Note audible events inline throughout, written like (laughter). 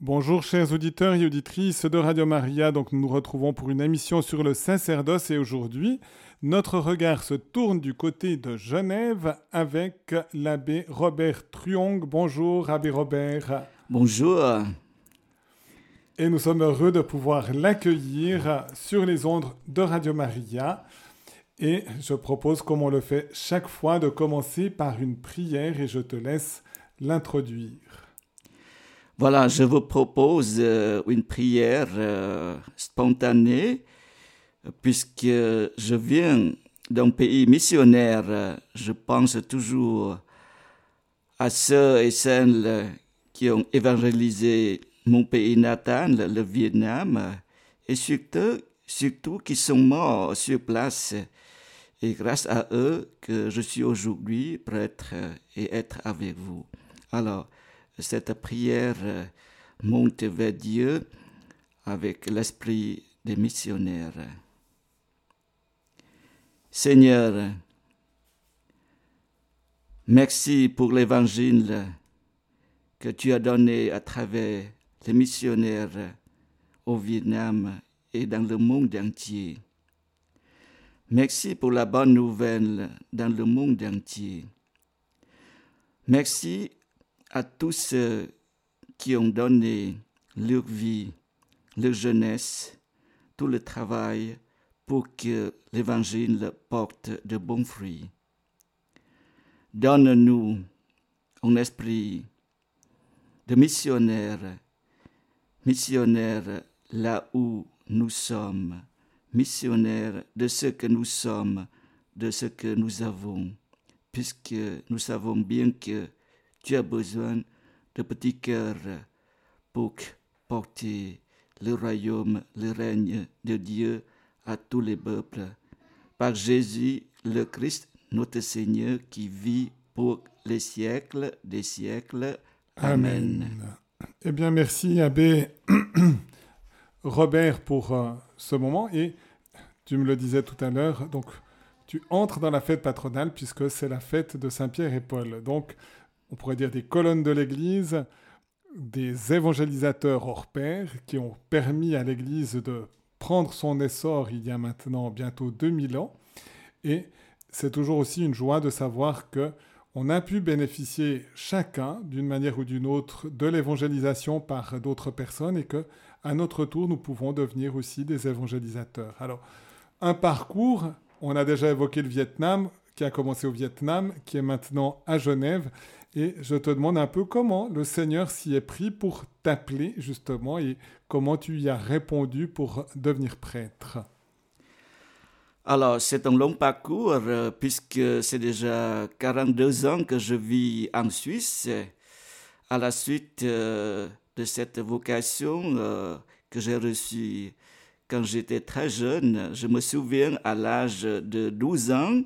Bonjour chers auditeurs et auditrices de Radio Maria, donc nous nous retrouvons pour une émission sur le sacerdoce et aujourd'hui notre regard se tourne du côté de Genève avec l'abbé Robert Truong. Bonjour abbé Robert. Bonjour. Et nous sommes heureux de pouvoir l'accueillir sur les ondes de Radio Maria. Et je propose, comme on le fait chaque fois, de commencer par une prière et je te laisse l'introduire. Voilà, je vous propose euh, une prière euh, spontanée, puisque je viens d'un pays missionnaire. Je pense toujours à ceux et celles qui ont évangélisé mon pays natal, le Vietnam, et surtout, surtout qui sont morts sur place. Et grâce à eux que je suis aujourd'hui prêtre et être avec vous. Alors, cette prière euh, monte vers Dieu avec l'esprit des missionnaires. Seigneur, merci pour l'évangile que tu as donné à travers les missionnaires au Vietnam et dans le monde entier. Merci pour la bonne nouvelle dans le monde entier. Merci à tous ceux qui ont donné leur vie, leur jeunesse, tout le travail pour que l'Évangile porte de bons fruits. Donne-nous un esprit de missionnaire, missionnaire là où nous sommes, missionnaire de ce que nous sommes, de ce que nous avons, puisque nous savons bien que tu as besoin de petits cœurs pour porter le royaume, le règne de Dieu à tous les peuples. Par Jésus, le Christ, notre Seigneur, qui vit pour les siècles des siècles. Amen. Eh bien, merci, Abbé (clears throat) Robert, pour euh, ce moment. Et tu me le disais tout à l'heure, donc tu entres dans la fête patronale puisque c'est la fête de Saint-Pierre et Paul. Donc, on pourrait dire des colonnes de l'Église, des évangélisateurs hors pair qui ont permis à l'Église de prendre son essor il y a maintenant bientôt 2000 ans. Et c'est toujours aussi une joie de savoir que on a pu bénéficier chacun d'une manière ou d'une autre de l'évangélisation par d'autres personnes et que à notre tour nous pouvons devenir aussi des évangélisateurs. Alors un parcours, on a déjà évoqué le Vietnam qui a commencé au Vietnam, qui est maintenant à Genève et je te demande un peu comment le Seigneur s'y est pris pour t'appeler justement et comment tu y as répondu pour devenir prêtre. Alors, c'est un long parcours euh, puisque c'est déjà 42 ans que je vis en Suisse. À la suite euh, de cette vocation euh, que j'ai reçue quand j'étais très jeune, je me souviens à l'âge de 12 ans,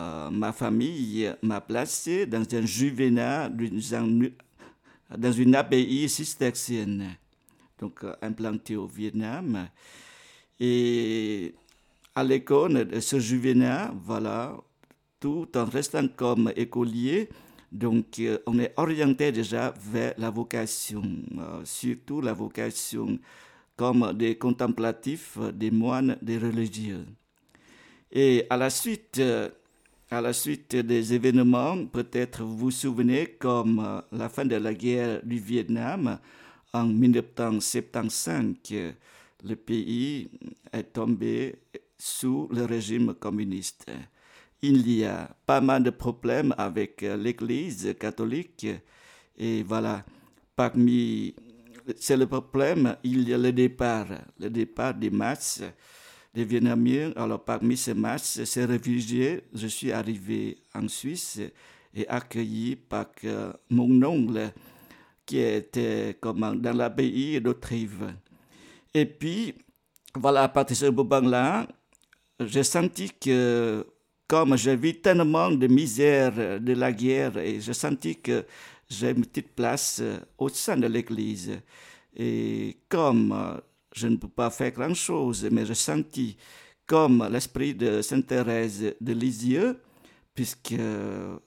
euh, ma famille m'a placé dans un juvénat, dans une abbaye cistercienne, donc euh, implantée au Vietnam. Et à l'école de ce juvénat, voilà, tout en restant comme écolier, donc euh, on est orienté déjà vers la vocation, surtout la vocation comme des contemplatifs, des moines, des religieux. Et à la suite à la suite des événements, peut-être vous vous souvenez, comme euh, la fin de la guerre du Vietnam en 1975, le pays est tombé sous le régime communiste. Il y a pas mal de problèmes avec euh, l'Église catholique et voilà, parmi c'est le problème, il y a le départ, le départ des masses des Vietnamiens. Alors parmi ces masses, ces réfugiés, je suis arrivé en Suisse et accueilli par euh, mon oncle qui était comme dans l'abbaye d'Autrive. Et puis, voilà, à partir de ce moment-là, j'ai senti que comme j'ai vu tellement de misère de la guerre, et j'ai senti que j'ai une petite place au sein de l'Église. Et comme je ne peux pas faire grand-chose, mais je sentis comme l'esprit de Sainte Thérèse de Lisieux, puisque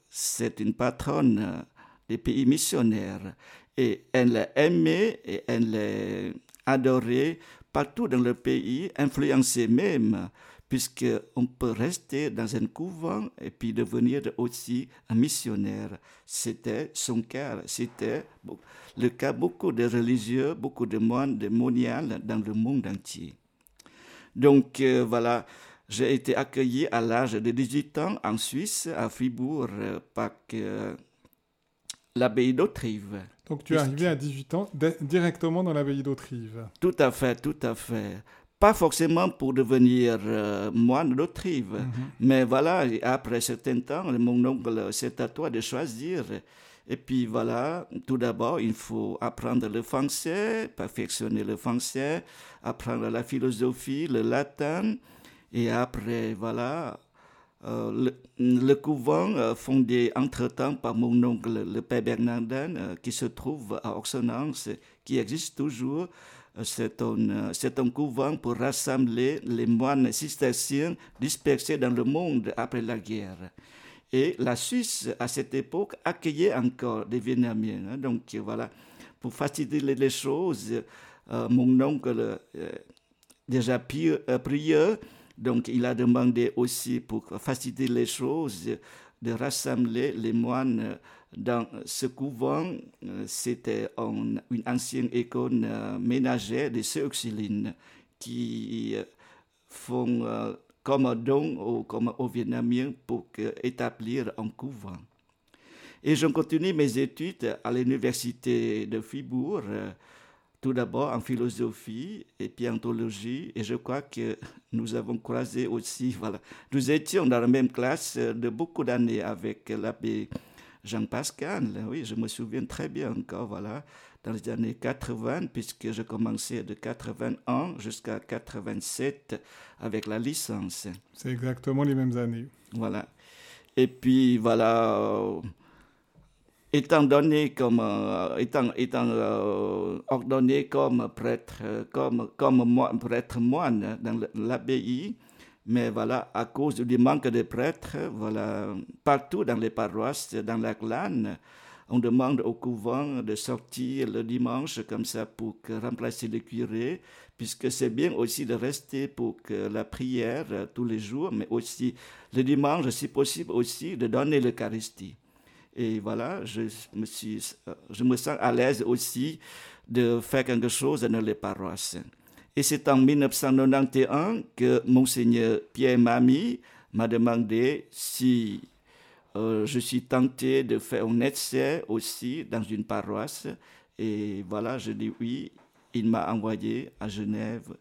c'est une patronne des pays missionnaires. Et elle est aimée et elle est adorée partout dans le pays, influencée même, puisqu'on peut rester dans un couvent et puis devenir aussi un missionnaire. C'était son cas, c'était le cas beaucoup de religieux, beaucoup de moines, de moniales dans le monde entier. Donc euh, voilà, j'ai été accueilli à l'âge de 18 ans en Suisse, à Fribourg, euh, par euh, l'abbaye d'Autrive. Donc tu es arrivé à 18 ans directement dans l'abbaye d'Autrive. Tout à fait, tout à fait. Pas forcément pour devenir moine d'Autrive, mhm. mais voilà, après certain temps, mon oncle, c'est à toi de choisir. Et puis voilà, tout d'abord, il faut apprendre le français, perfectionner le français, apprendre la philosophie, le latin. Et après, voilà, euh, le, couvent euh, fondé entre-temps par mon oncle, le père Bernardin, euh, qui se trouve à Oxonance, qui existe toujours. C'est un, c'est un couvent pour rassembler les moines cisterciens dispersés dans le monde après la guerre. Et la Suisse, à cette époque, accueillait encore des Vietnamiens. Hein. donc voilà, pour faciliter les choses, euh, mon oncle, euh, déjà prieur, donc il a demandé aussi pour faciliter les choses de rassembler les moines dans ce couvent. C'était une ancienne école ménagère des sœurs qui font comme don ou comme aux Vietnamiens pour établir un couvent. Et je continue mes études à l'université de Fribourg, euh, tout d'abord en philosophie et puis en théologie. Et je crois que nous avons croisé aussi, (laughs) voilà, nous étions dans la même classe de beaucoup d'années avec l'abbé Jean Pascal. Oui, je me souviens très bien encore, voilà dans les années 80, puisque je commençais de 81 jusqu'à 87 avec la licence. C'est exactement les mêmes années. Voilà. Et puis, voilà, euh, étant donné comme, euh, étant, étant euh, ordonné comme prêtre, comme, comme prêtre moine dans l'abbaye, mais voilà, à cause du manque de prêtres, voilà, partout dans les paroisses, dans la clane, on demande au couvent de sortir le dimanche comme ça pour remplacer le curé, puisque c'est bien aussi de rester pour que la prière tous les jours, mais aussi le dimanche, si possible aussi, de donner l'Eucharistie. Et voilà, je me, suis, euh, sens à l'aise aussi de faire quelque chose dans les paroisses. Et c'est en 1991 que Monseigneur Pierre Mamie m'a demandé si euh, je suis tenté de faire un essai aussi dans une paroisse. Et voilà, je dis oui. Il m'a envoyé à Genève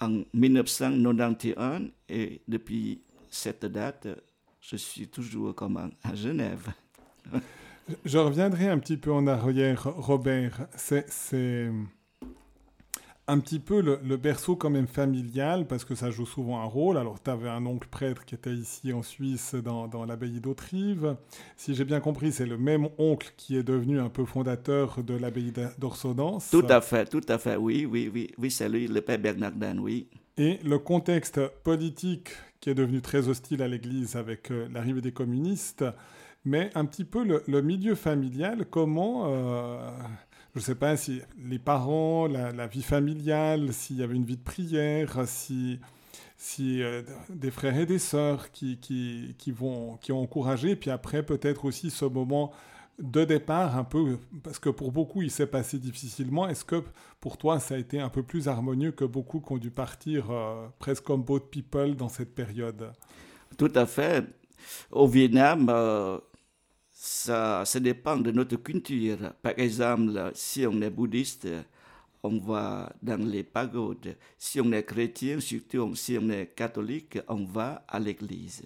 en 1991 et depuis cette date, je suis toujours comme à Genève. je reviendrai un petit peu en arrière, Robert. C'est un petit peu le, berceau quand même familial, parce que ça joue souvent un rôle. Alors, tu avais un oncle prêtre qui était ici en Suisse, dans, dans l'abbaye d'Autrive. Si j'ai bien compris, c'est le même oncle qui est devenu un peu fondateur de l'abbaye d'Orsodance. Tout à fait, tout à fait, oui, oui, oui, oui, c'est lui, le père Bernardin, oui. Et le contexte politique qui est devenu très hostile à l'Église avec euh, l'arrivée des communistes, mais un petit peu le, milieu familial, comment... Euh, je ne sais pas si les parents, la, vie familiale, s'il y avait une vie de prière, si, si euh, des frères et des sœurs qui, qui, qui, vont, qui ont encouragé, puis après peut-être aussi ce moment de départ un peu, parce que pour beaucoup il s'est passé difficilement, est-ce que pour toi ça a été un peu plus harmonieux que beaucoup qui ont dû partir euh, presque comme boat people dans cette période? Tout à fait. Au Vietnam, euh, ça, ça dépend de notre culture. Par exemple, si on est bouddhiste, on va dans les pagodes. Si on est chrétien, surtout si on est catholique, on va à l'église.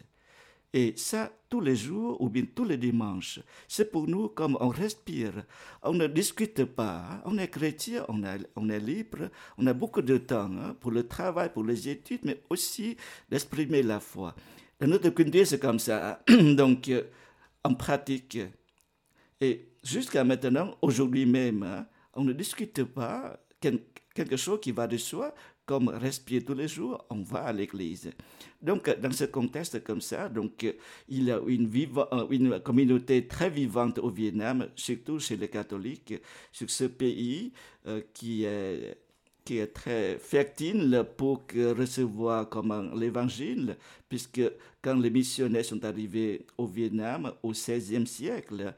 Et ça, tous les jours ou bien tous les dimanches, c'est pour nous comme on respire. On ne discute pas. On est chrétien, on, on est libre, on a beaucoup de temps hein, pour le travail, pour les études, mais aussi d'exprimer la foi. Dans notre culture, c'est comme ça. (clears throat) Donc, euh, en pratique. Et jusqu'à maintenant, aujourd'hui même, hein, on ne discute pas quelque chose qui va de soi comme respirer tous les jours, on va à l'église. Donc, dans ce contexte comme ça, donc, il y a une, une communauté très vivante au Vietnam, surtout chez les catholiques, sur ce pays qui est qui est très fertile pour recevoir comme l'évangile, puisque quand les missionnaires sont arrivés au Vietnam au XVIe siècle,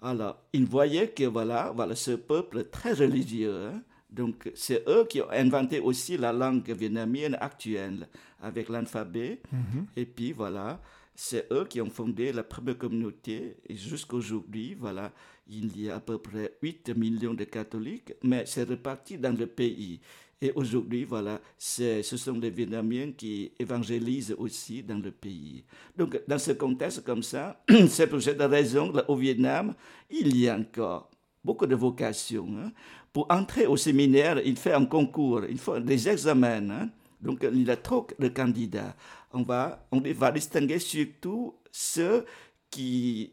alors ils voyaient que voilà, voilà ce peuple très religieux. Hein. donc c'est eux qui ont inventé aussi la langue vietnamienne actuelle avec l'alphabet. Mm-hmm. Et puis voilà, c'est eux qui ont fondé la première communauté. Et jusqu'aujourd'hui, voilà, il y a à peu près 8 millions de catholiques, mais c'est reparti dans le pays. Et aujourd'hui, voilà, ce sont les Vietnamiens qui évangélisent aussi dans le pays. Donc, dans ce contexte comme ça, (clears throat) c'est pour cette raison qu'au Vietnam, il y a encore beaucoup de vocations. Hein. Pour entrer au séminaire, il fait un concours, il faut des examens. Hein. Donc, il y a trop de candidats. On va, on va distinguer surtout ceux qui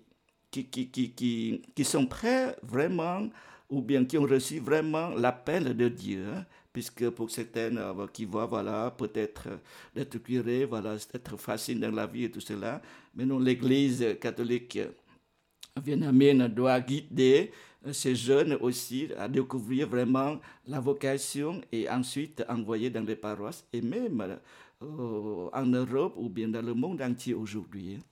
qui, qui, qui, qui, sont prêts vraiment, ou bien qui ont reçu vraiment l'appel de Dieu. Hein, puisque pour certaines euh, qui voient, voilà, peut-être euh, d'être curé, voilà, être facile dans la vie et tout cela. Mais non, l'Église catholique vietnamienne doit guider euh, ces jeunes aussi à découvrir vraiment la vocation et ensuite envoyer dans les paroisses et même en Europe ou bien dans le monde entier aujourd'hui. Hein.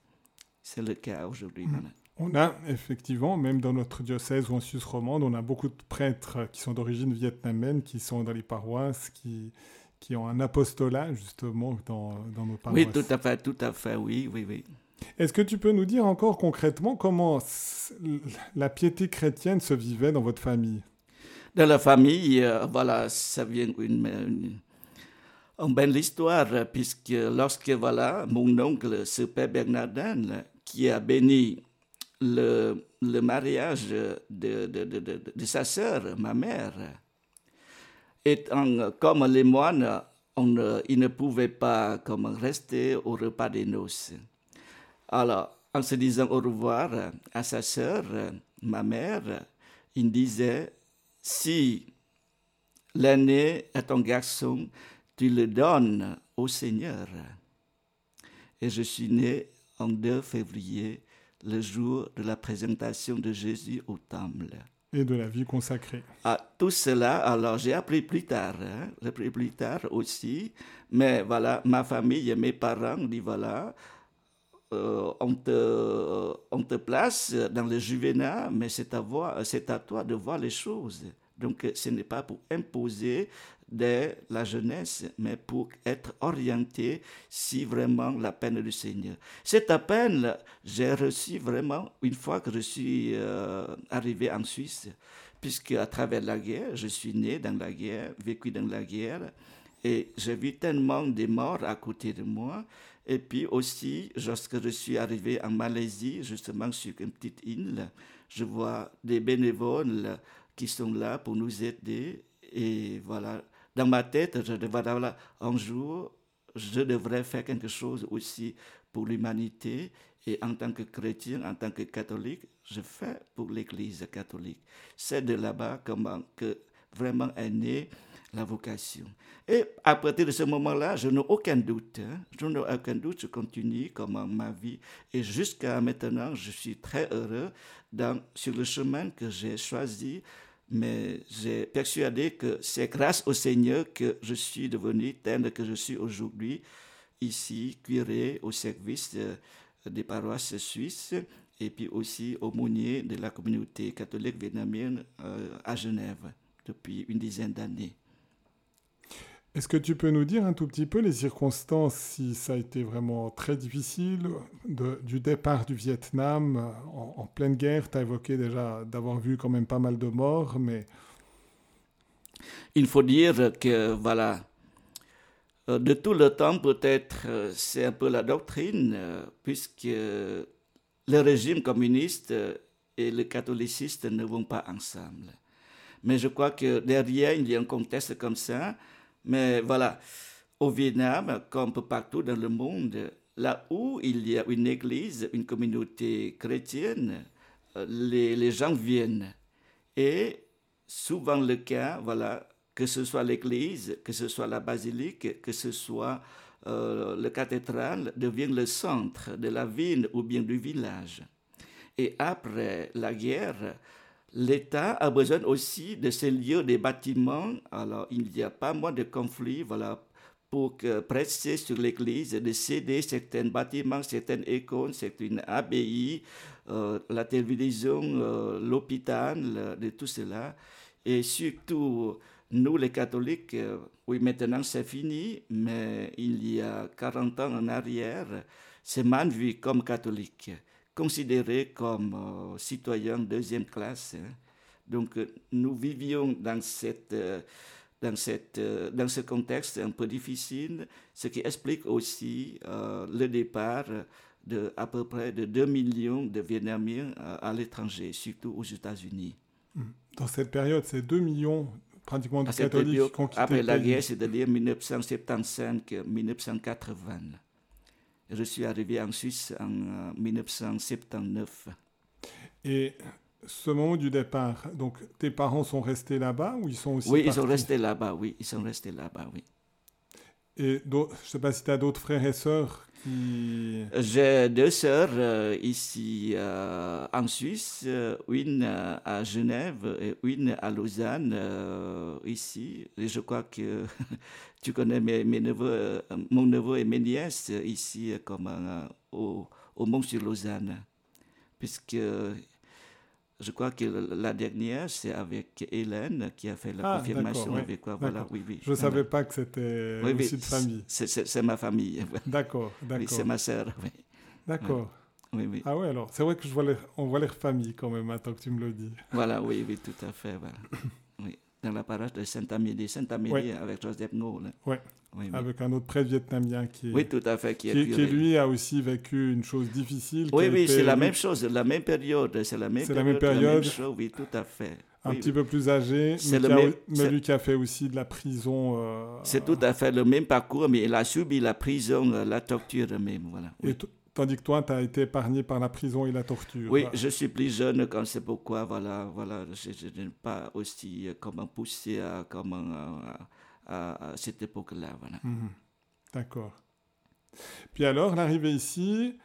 C'est le cas aujourd'hui. Mmh. On a effectivement, même dans notre diocèse ou en Suisse romande, on a beaucoup de prêtres qui sont d'origine vietnamienne, qui sont dans les paroisses, qui, qui ont un apostolat justement dans, dans nos paroisses. Oui, tout à fait, tout à fait, oui, oui, oui. Est-ce que tu peux nous dire encore concrètement comment la piété chrétienne se vivait dans votre famille? Dans la famille, euh, voilà, ça vient une, une, belle histoire, puisque lorsque voilà, mon oncle, ce père Bernardin, qui a béni le, le mariage de, de, de, de, sa sœur, ma mère. Étant comme les moines, on, ils ne pouvaient pas comme rester au repas des noces. Alors, en se disant au revoir à sa sœur, ma mère, il disait, si l'aîné est un garçon, tu le donnes au Seigneur. Et je suis né en 2 février le jour de la présentation de Jésus au temple. Et de la vie consacrée. Ah, tout cela, alors j'ai appris plus tard, hein, j'ai appris plus tard aussi, mais voilà, ma famille et mes parents dit voilà, euh, on, te, on te place dans le juvénat, mais c'est à, c'est à toi de voir les choses. Donc ce n'est pas pour imposer de la jeunesse, mais pour être orienté si vraiment la peine du Seigneur. Cette peine, j'ai reçu vraiment une fois que je suis euh, arrivé en Suisse, puisque à travers la guerre, je suis né dans la guerre, vécu dans la guerre, et j'ai vu tellement de morts à côté de moi. Et puis aussi, lorsque je suis arrivé en Malaisie, justement sur une petite île, je vois des bénévoles qui sont là pour nous aider. Et voilà, dans ma tête, je devrais, voilà, un jour, je devrais faire quelque chose aussi pour l'humanité. Et en tant que chrétien, en tant que catholique, je fais pour l'Église catholique. C'est de là-bas que vraiment est née la vocation. Et à partir de ce moment-là, je n'ai aucun doute. Hein. Je n'ai aucun doute, je continue comme ma vie. Et jusqu'à maintenant, je suis très heureux sur le chemin que j'ai choisi mais j'ai persuadé que c'est grâce au Seigneur que je suis devenu tel que je suis aujourd'hui, ici, curé au service des paroisses suisses et puis aussi aumônier de la communauté catholique vietnamienne euh, à Genève depuis une dizaine d'années. Est-ce que tu peux nous dire un tout petit peu les circonstances, si ça a été vraiment très difficile, du départ du Vietnam en, pleine guerre? Tu as évoqué déjà d'avoir vu quand même pas mal de morts, mais... Il faut dire que, voilà, euh, de tout le temps, peut-être, euh, c'est un peu la doctrine, euh, puisque le régime communiste et le catholicisme ne vont pas ensemble. Mais je crois que derrière, il y a un contexte comme ça mais voilà, au Vietnam, comme partout dans le monde, là où il y a une église, une communauté chrétienne, euh, les, gens viennent. Et souvent le cas, voilà, que ce soit l'église, que ce soit la basilique, que ce soit euh, le cathédrale, devient le centre de la ville ou bien du village. Et après la guerre, l'État a besoin aussi de ces lieux, des bâtiments. Alors, il n'y a pas moins de conflits, voilà, pour presser sur l'Église de céder certains bâtiments, certaines icônes, certaines abbayes, euh, la télévision, euh, l'hôpital, de tout cela. Et surtout, nous les catholiques, euh, oui, maintenant c'est fini, mais il y a 40 ans en arrière, c'est mal vu comme catholique, considéré comme citoyen deuxième classe. Hein. Donc, nous vivions dans cette dans, cette, euh, dans ce contexte un peu difficile, ce qui explique aussi euh, le départ de à peu près de 2 millions de Vietnamiens euh, à l'étranger, surtout aux États-Unis. Hmm. Dans cette période, c'est 2 millions pratiquement de catholiques qui ont quitté Après la guerre, c'est-à-dire 1975-1980. Je suis arrivé en Suisse en 1979. Et ce moment du départ, donc tes parents sont restés là-bas ou ils sont aussi Oui, ils sont restés là-bas, oui, ils sont restés là-bas, oui. Et je ne sais pas si tu as d'autres frères et sœurs J'ai deux sœurs euh, ici euh, en Suisse, euh, une à Genève et une à Lausanne ici. Et je crois que (laughs) tu connais mes, mes neveux, mon neveu et mes nièces ici comme au, au Mont-sur-Lausanne, puisque je crois que la dernière, c'est avec Hélène qui a fait la ah, confirmation avec quoi. Voilà, oui, oui. Je ne savais pas que c'était aussi de famille. C'est ma famille. (laughs) D'accord, d'accord. Oui, c'est ma sœur. Oui. D'accord. Oui, oui. Ah ouais, alors, c'est vrai que je vois les, on voit les familles quand même, maintenant que tu me le dis. Voilà, oui, oui, tout à fait. Voilà. (coughs) Dans la paroisse de Saint-Amélie, Saint-Amélie avec Joseph Noll. Oui avec un autre prêtre vietnamien qui, oui, tout à fait, qui, qui, qui, lui a aussi vécu une chose difficile. Oui, oui, c'est la même chose, la même période, c'est la même période. La même période. oui, tout à fait. Un petit peu plus âgé, mais, le même, mais lui qui a fait aussi de la prison. Euh, c'est tout à fait le même parcours, mais il a subi la prison, euh, la torture même. Voilà. Et tandis que toi, tu as été épargné par la prison et la torture. Oui, je suis plus jeune quand c'est pourquoi, voilà, voilà, je, n'ai pas aussi euh, comment pousser à, comment, à, cette époque-là. Voilà. Mhm. D'accord. Puis alors, l'arrivée ici,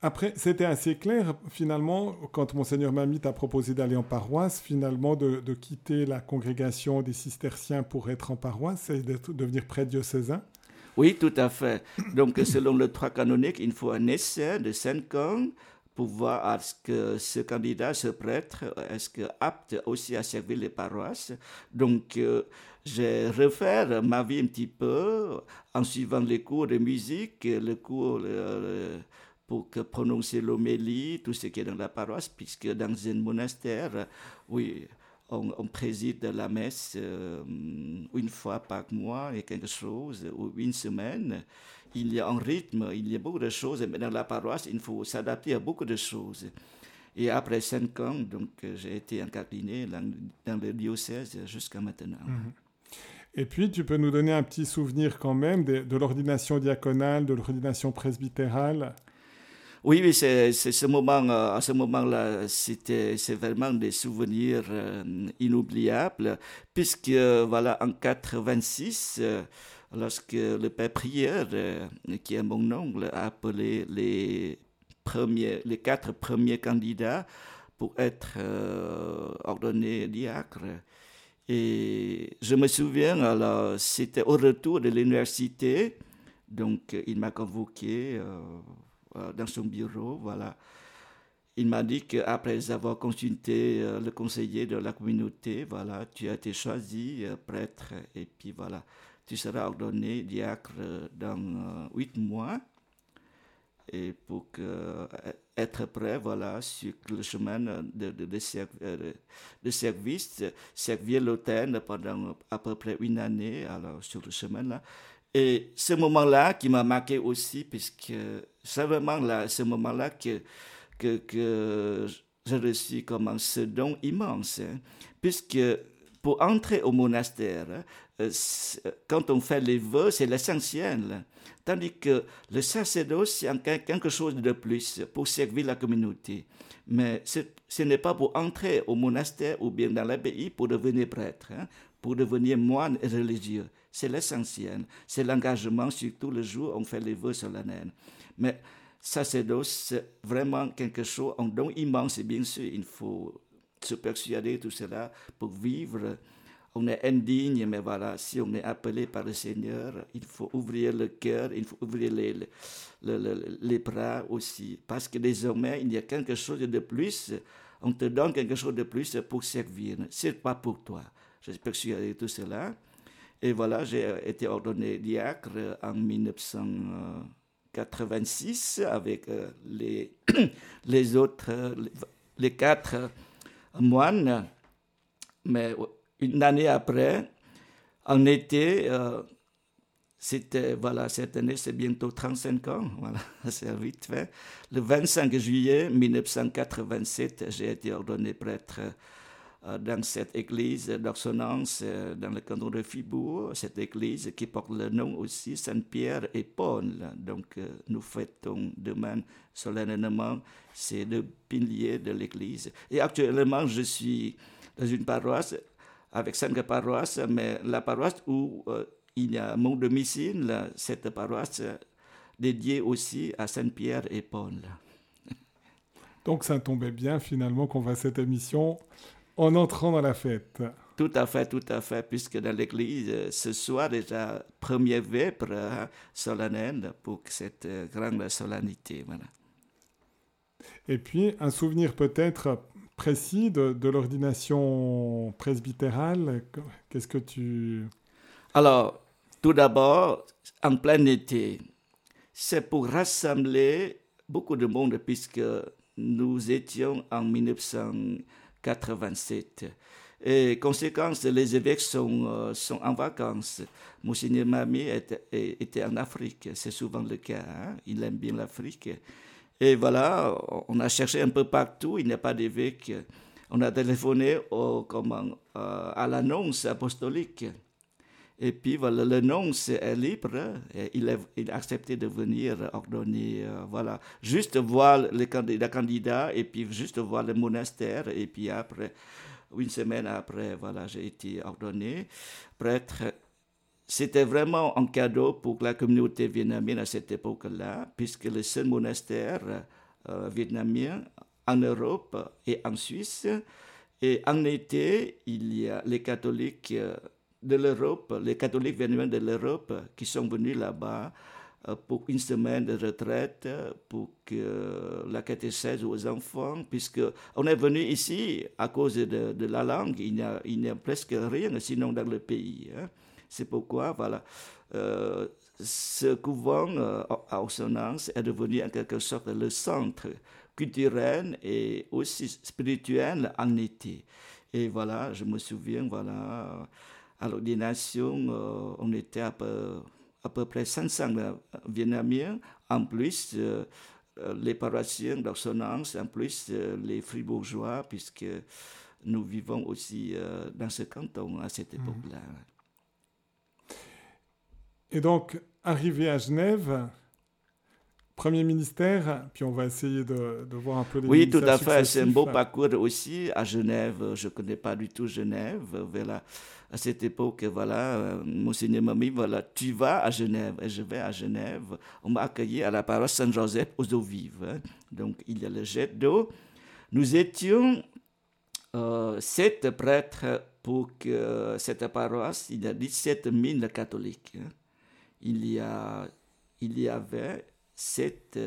après, c'était assez clair, finalement, quand Monseigneur Mamie t'a proposé d'aller en paroisse, finalement, de, de, quitter la congrégation des cisterciens pour être en paroisse et de devenir prêtre diocésain Oui, tout à fait. Donc, selon le droit canonique, il faut un essai de 5 ans pour voir est-ce que ce candidat, ce prêtre, est-ce que apte aussi à servir les paroisses. Donc, euh, j'ai refait ma vie un petit peu en suivant les cours de musique, le cours pour prononcer l'homélie, tout ce qui est dans la paroisse, puisque dans un monastère, oui, on, préside la messe euh, une fois par mois et quelque chose, ou une semaine. Il y a un rythme, il y a beaucoup de choses, mais dans la paroisse, il faut s'adapter à beaucoup de choses. Et après cinq ans, donc, j'ai été incardiné dans, le diocèse jusqu'à maintenant. Mhm. Et puis, tu peux nous donner un petit souvenir quand même de, l'ordination diaconale, de l'ordination presbytérale? Oui, oui, c'est ce moment, euh, à ce moment-là, c'est vraiment des souvenirs euh, inoubliables, puisque voilà, en 86, euh, lorsque le père Prière, qui est mon oncle, a appelé les quatre premiers candidats pour être ordonnés diacres, et je me souviens, alors, c'était au retour de l'université, donc il m'a convoqué euh, euh, dans son bureau, voilà. Il m'a dit qu'après avoir consulté euh, le conseiller de la communauté, voilà, tu as été choisi prêtre et puis voilà, tu seras ordonné diacre dans huit mois et pour être prêt voilà, sur le chemin de, de, euh, service, servir l'hôtel pendant à peu près une année alors, sur le chemin-là. Et ce moment-là qui m'a marqué aussi, puisque c'est vraiment là, ce moment-là que, que, que j'ai comme ce don immense, hein. puisque pour entrer au monastère, euh, quand on fait les vœux, c'est l'essentiel. Tandis que le sacerdoce, c'est quelque chose de plus pour servir la communauté. Mais ce, n'est pas pour entrer au monastère ou bien dans l'abbaye pour devenir prêtre. Hein. Pour devenir moine religieux. C'est l'essentiel. C'est l'engagement, surtout le jour où on fait les vœux solennels. Mais ça, c'est vraiment quelque chose, un don immense, bien sûr. Il faut se persuader tout cela pour vivre. On est indigne, mais voilà, si on est appelé par le Seigneur, il faut ouvrir le cœur, il faut ouvrir les, les, les bras aussi. Parce que désormais, il y a quelque chose de plus. On te donne quelque chose de plus pour servir. C'est pas pour toi. Je suis persuadé de tout cela. Et voilà, j'ai été ordonné diacre en 1986 avec euh, les, (clears throat) les autres, les quatre moine, mais une année après, en été, euh, c'était, voilà, cette année, c'est bientôt 35 ans, voilà, (laughs) c'est vite fait. Le 25 juillet 1987, j'ai été ordonné prêtre euh, dans cette église d'Orsonance, euh, dans le canton de Fibourg, cette église qui porte le nom aussi Saint-Pierre et Paul. Donc, nous fêtons demain solennellement ces deux piliers de l'Église. Et actuellement, je suis dans une paroisse avec cinq paroisses, mais la paroisse où euh, il y a mon domicile, cette paroisse dédiée aussi à Saint-Pierre et Paul. Donc ça tombait bien finalement qu'on fasse cette émission en entrant dans la fête. Tout à fait, tout à fait, puisque dans l'église, ce soir déjà, premier vêpre hein, solennel pour cette euh, grande solennité. Voilà. Et puis, un souvenir peut-être précis de, l'ordination presbytérale. Qu'est-ce que tu... Alors, tout d'abord, en plein été, c'est pour rassembler beaucoup de monde puisque nous étions en 1987. Et conséquence, les évêques sont, euh, sont en vacances. Monseigneur Mami était en Afrique, c'est souvent le cas. Hein. Il aime bien l'Afrique. Et voilà, on a cherché un peu partout, il n'y a pas d'évêque. On a téléphoné au, comment, euh, à l'annonce apostolique. Et puis voilà, l'annonce est libre. Il, a, accepté de venir ordonner. Euh, voilà, juste voir les candidats et puis juste voir le monastère. Et puis après, une semaine après, voilà, j'ai été ordonné prêtre c'était vraiment un cadeau pour la communauté vietnamienne à cette époque-là, puisque le seul monastère euh, vietnamien en Europe et en Suisse. Et en été, il y a les catholiques euh, de l'Europe, les catholiques vietnamiens de l'Europe qui sont venus là-bas euh, pour une semaine de retraite, pour que la catéchèse aux enfants, puisque on est venu ici à cause de, la langue, il n'y a, a, presque rien sinon dans le pays. Hein. C'est pourquoi, voilà, euh, ce couvent euh, à Ossonance est devenu en quelque sorte le centre culturel et aussi spirituel en été. Et voilà, je me souviens, voilà, à l'ordination, euh, on était à peu, à peu près 500 Vietnamiens, en plus les paroissiens d'Ossonance, en plus les fribourgeois, puisque nous vivons aussi dans ce canton à cette mhm. époque-là. Et donc, arrivé à Genève, Premier ministère, puis on va essayer de, de voir un peu les Oui, tout à fait. C'est un beau parcours aussi à Genève. Je ne connais pas du tout Genève. Voilà. À cette époque, voilà, euh, Monseigneur Mami, voilà, tu vas à Genève. Et je vais à Genève. On m'a accueilli à la paroisse Saint-Joseph aux eaux vives. Hein. Donc, il y a le jet d'eau. Nous étions euh, sept prêtres pour que cette paroisse. Il y a 17 000 catholiques. Hein il y, a, il y avait cette,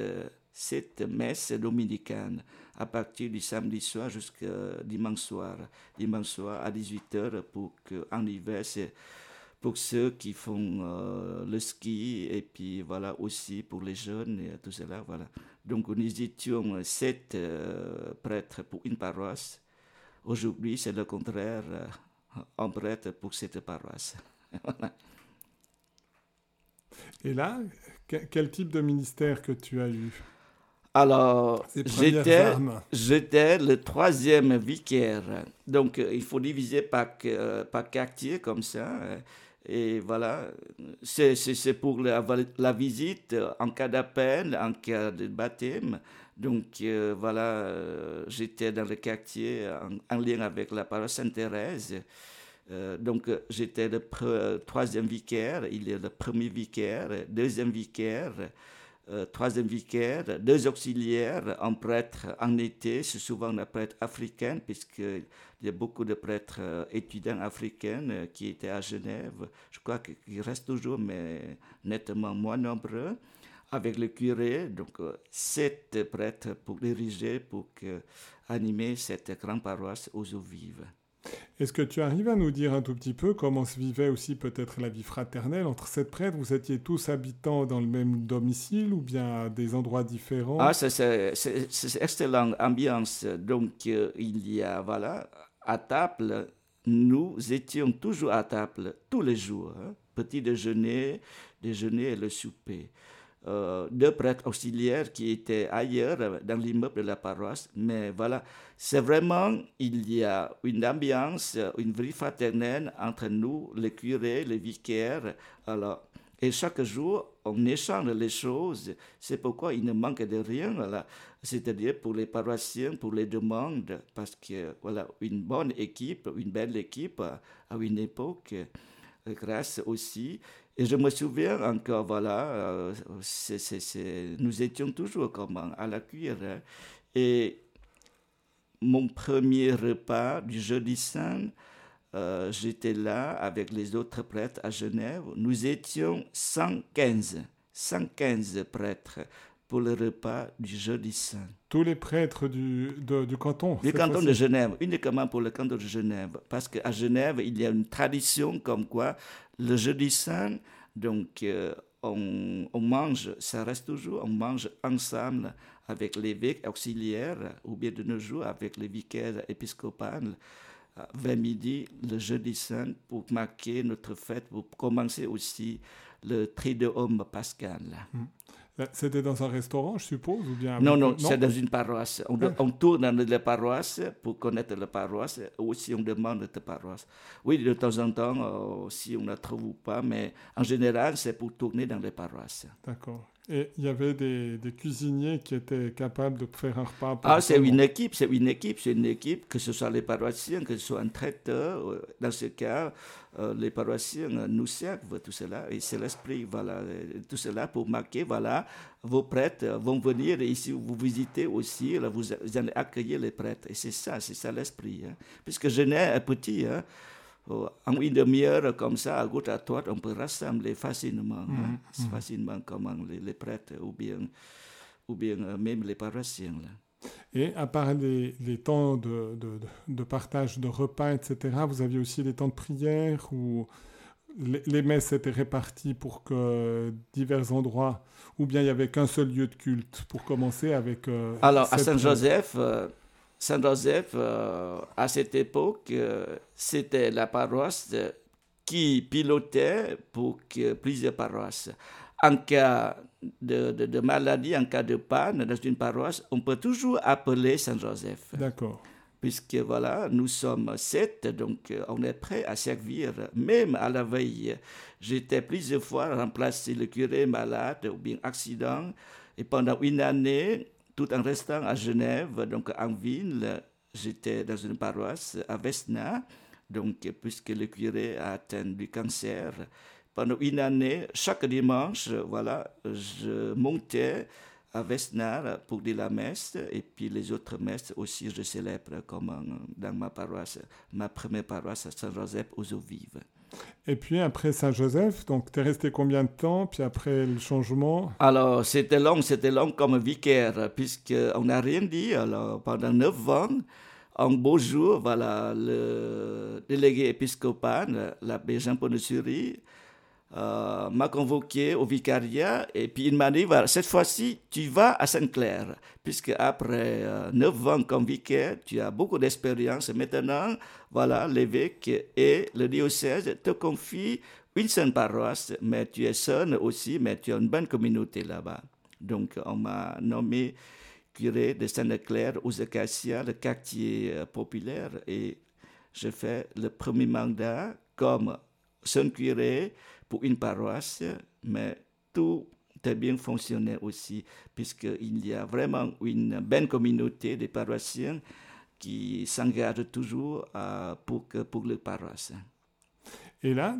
cette messe dominicaine à partir du samedi soir jusqu'à dimanche soir. Dimanche soir à 18h pour que, en hiver, c'est pour ceux qui font euh, le ski et puis voilà aussi pour les jeunes et tout cela. Voilà. Donc nous étions sept euh, prêtres pour une paroisse. Aujourd'hui, c'est le contraire, euh, un prêtre pour cette paroisse. (laughs) Et là, quel type de ministère que tu as eu alors, j'étais, j'étais le troisième vicaire. Donc, euh, il faut diviser par, euh, par quartier comme ça. Et voilà, c'est, c'est, pour la, la, visite en cas d'appel, en cas de baptême. Donc, euh, voilà, j'étais dans le quartier en, en, lien avec la paroisse Sainte-Thérèse. Donc, j'étais le troisième vicaire, il est le premier vicaire, deuxième vicaire, troisième vicaire, deux auxiliaires, un prêtre en été, c'est souvent un prêtre africain, puisqu'il y a beaucoup de prêtres étudiants africains qui étaient à Genève. Je crois qu'il reste toujours, mais nettement moins nombreux avec le curé, donc euh, sept prêtres pour diriger, pour animer cette grande paroisse aux eaux vives. Est-ce que tu arrives à nous dire un tout petit peu comment se vivait aussi peut-être la vie fraternelle entre sept prêtres? Vous étiez tous habitants dans le même domicile ou bien à des endroits différents? Ah, c'est excellente ambiance. Donc, euh, il y a, voilà, à table, nous étions toujours à table tous les jours. Hein. Petit déjeuner, déjeuner et le souper. Euh, deux prêtres auxiliaires qui étaient ailleurs dans l'immeuble de la paroisse. Mais voilà, c'est vraiment, il y a une ambiance, une vie fraternelle entre nous, les curés, les vicaires. Alors, et chaque jour, on échange les choses. C'est pourquoi il ne manque de rien. Voilà. C'est-à-dire pour les paroissiens, pour les demandes, parce que voilà, une bonne équipe, une belle équipe à une époque, grâce aussi et je me souviens encore, voilà, euh, nous étions toujours comme à la cuire. Hein. Et mon premier repas du jeudi saint, euh, j'étais là avec les autres prêtres à Genève. Nous étions 115, 115 prêtres pour le repas du jeudi saint. Tous les prêtres du, du canton Du canton de Genève, uniquement pour le canton de Genève. Parce qu'à Genève, il y a une tradition comme quoi le jeudi saint, donc euh, on, mange, ça reste toujours, on mange ensemble avec l'évêque auxiliaire ou bien de nos jours avec les vicaires épiscopales vers midi le jeudi saint pour marquer notre fête, pour commencer aussi le Triduum pascal. Mmh. Euh, c'était dans un restaurant, je suppose ou bien Non, non, c'est dans une paroisse. On, ah. on, tourne dans la paroisse pour connaître la paroisse, ou si on demande de paroisse. Oui, de temps en temps, euh, si on ne la trouve pas, mais en général, c'est pour tourner dans les paroisses. D'accord. Et il y avait des, cuisiniers qui étaient capables de faire un repas. ah, c'est une équipe, c'est une équipe, c'est une équipe, que ce soit les paroissiens, que ce soit un traiteur. Euh, dans ce cas, euh, les paroissiens nous servent tout cela. Et c'est l'esprit, voilà, tout cela pour marquer, voilà, vos prêtres vont venir et ici vous visitez aussi, là, vous, allez accueillir les prêtres. Et c'est ça, c'est ça l'esprit. Hein. Puisque je n'ai petit, hein, en une demi-heure comme ça, à gauche à droite, on peut rassembler facilement, mm, hein, mm. facilement comme les, les, prêtres ou bien, ou bien euh, même les paroissiens. Là. Et à part les, les temps de, de, de, partage de repas, etc., vous aviez aussi des temps de prière où les, les messes étaient réparties pour que divers endroits, ou bien il n'y avait qu'un seul lieu de culte pour commencer avec... Euh, Alors, à Saint-Joseph, euh, Saint-Joseph, euh, à cette époque, euh, c'était la paroisse qui pilotait pour que plusieurs paroisses. En cas de, de, maladie, en cas de panne dans une paroisse, on peut toujours appeler Saint-Joseph. D'accord. Puisque voilà, nous sommes sept, donc euh, on est prêt à servir. Même à la veille, j'étais plusieurs fois remplacé le curé malade ou bien accident. Et pendant une année, tout en restant à Genève, donc en ville, j'étais dans une paroisse à Vesna, donc puisque le curé a atteint du cancer. Pendant une année, chaque dimanche, voilà, je montais à Vesna pour dire la messe et puis les autres messes aussi je célèbre comme dans ma paroisse, ma première paroisse à Saint-Joseph aux eaux vives. Et puis après Saint-Joseph, donc tu es resté combien de temps Puis après le changement? Alors c'était long, c'était long comme vicaire, puisqu'on n'a rien dit. Alors pendant neuf ans, un beau jour, voilà, le délégué épiscopal, l'abbé Jean-Paul de euh, m'a convoqué au vicariat et puis il m'a dit voilà, cette fois-ci tu vas à Sainte-Claire puisque après euh, neuf ans comme vicaire tu as beaucoup d'expérience. Maintenant voilà l'évêque et le diocèse te confient une seule paroisse mais tu es seul aussi mais tu as une bonne communauté là-bas. Donc on m'a nommé curé de Sainte-Claire aux Acacias le quartier euh, populaire et j'ai fait le premier mandat comme seul curé pour une paroisse, mais tout a bien fonctionné aussi, puisqu'il y a vraiment une belle communauté de paroissiens qui s'engagent toujours euh, pour, pour les paroisses. Et là,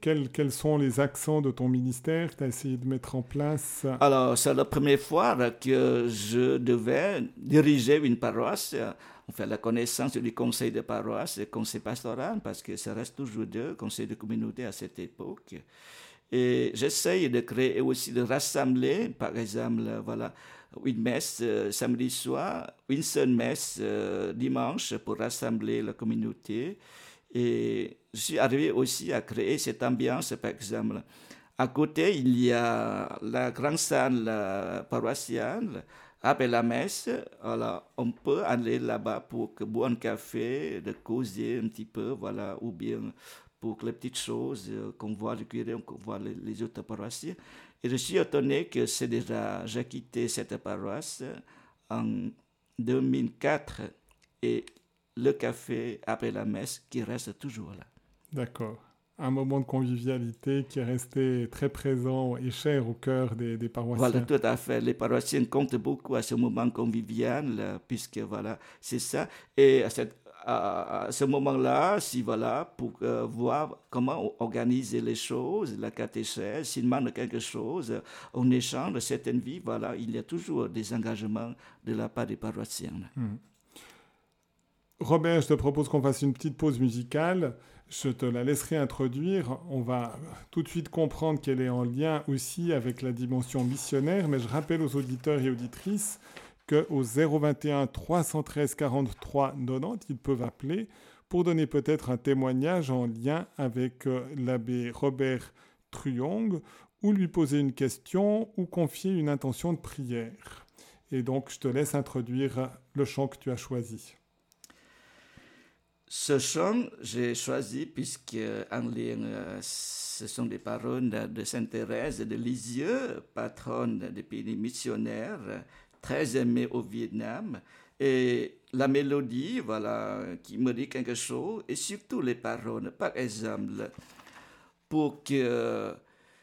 quels, quels, sont les accents de ton ministère? Que tu as essayé de mettre en place Alors, c'est la première fois que je devais diriger une paroisse. On fait la connaissance du conseil de paroisse et conseil pastoral, parce que ça reste toujours deux conseils de communauté à cette époque. Et j'essaye de créer aussi de rassembler, par exemple, voilà, une messe euh, samedi soir, une seule messe euh, dimanche pour rassembler la communauté. Et je suis arrivé aussi à créer cette ambiance, par exemple. À côté, il y a la grande salle euh, paroissiale. Après la messe, voilà, on peut aller là-bas pour boire un café, de causer un petit peu, voilà, ou bien pour les petites choses qu'on voit le curé, qu'on voit les autres paroissiens. Et je suis étonné que c'est déjà, j'ai quitté cette paroisse en 2004 et le café après la messe qui reste toujours là. D'accord. Un moment de convivialité qui est resté très présent et cher au cœur des, des paroissiens. Voilà, tout à fait. Les paroissiens comptent beaucoup à ce moment convivial, puisque voilà, c'est ça. Et à cette à, ce moment-là, si voilà, pour euh, voir comment organiser les choses, la catéchèse, s'il manque quelque chose, on échange certaines vies, voilà, il y a toujours des engagements de la part des paroissiens. Hmm. Robert, je te propose qu'on fasse une petite pause musicale. Je te la laisserai introduire. On va tout de suite comprendre qu'elle est en lien aussi avec la dimension missionnaire, mais je rappelle aux auditeurs et auditrices qu'au 021 313 43 90, ils peuvent appeler pour donner peut-être un témoignage en lien avec euh, l'abbé Robert Truong ou lui poser une question ou confier une intention de prière. Et donc, je te laisse introduire le chant que tu as choisi. Ce chant, j'ai choisi puisque en lien, euh, ce sont des paroles de Sainte Thérèse de Lisieux, patronne des pays missionnaires, très aimé au Vietnam. Et la mélodie, voilà, qui me dit quelque chose, et surtout les paroles. Par exemple, pour que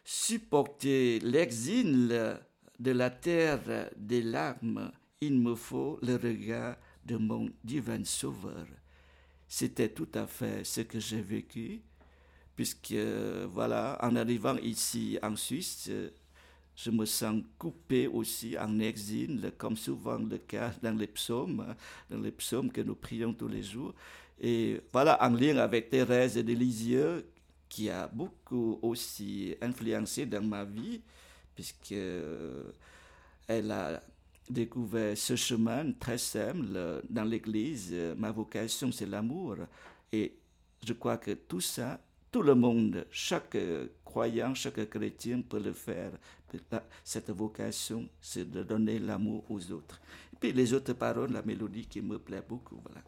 supporter l'exil de la terre des larmes, il me faut le regard de mon divin sauveur. C'était tout à fait ce que j'ai vécu, puisque, voilà, en arrivant ici en Suisse, je me sens coupé aussi en exil, comme souvent le cas dans les psaumes, dans les psaumes que nous prions tous les jours. Et voilà, en lien avec Thérèse de Lisieux, qui a beaucoup aussi influencé dans ma vie, puisque elle a découvert ce chemin très simple dans l'Église. Ma vocation, c'est l'amour. Et je crois que tout ça, tout le monde, chaque croyant, chaque chrétien peut le faire. Cette vocation, c'est de donner l'amour aux autres. Et puis les autres paroles, la mélodie qui me plaît beaucoup. Voilà.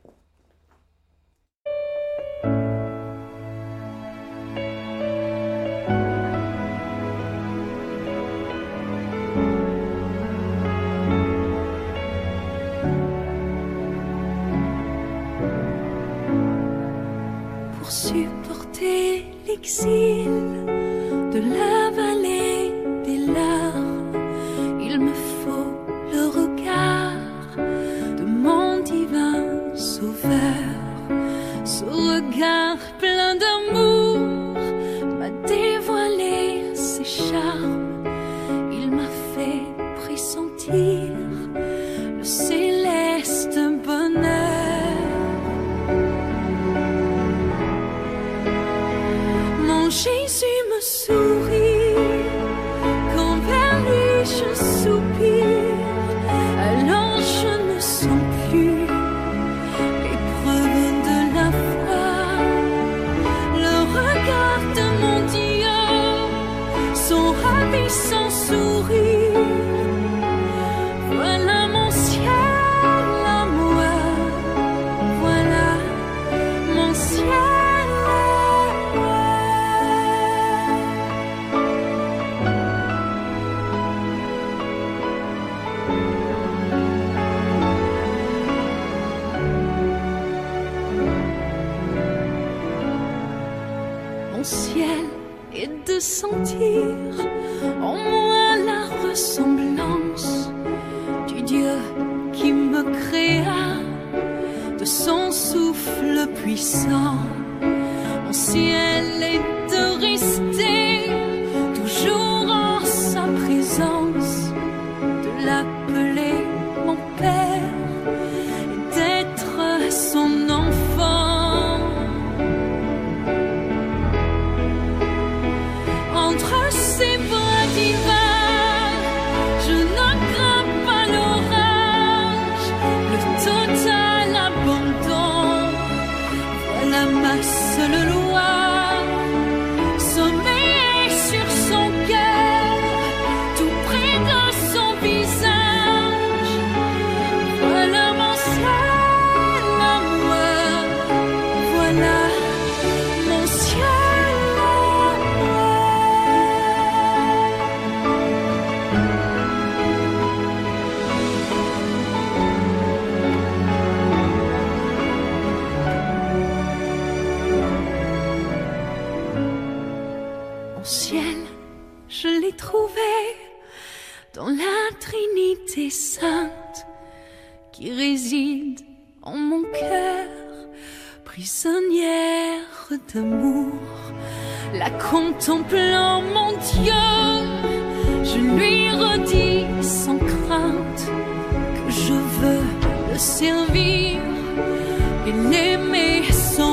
Ravissant sourire. l'ai trouvé dans la Trinité sainte qui réside en mon cœur, prisonnière d'amour. La contemplant, mon Dieu, je lui redis sans crainte que je veux le servir et l'aimer sans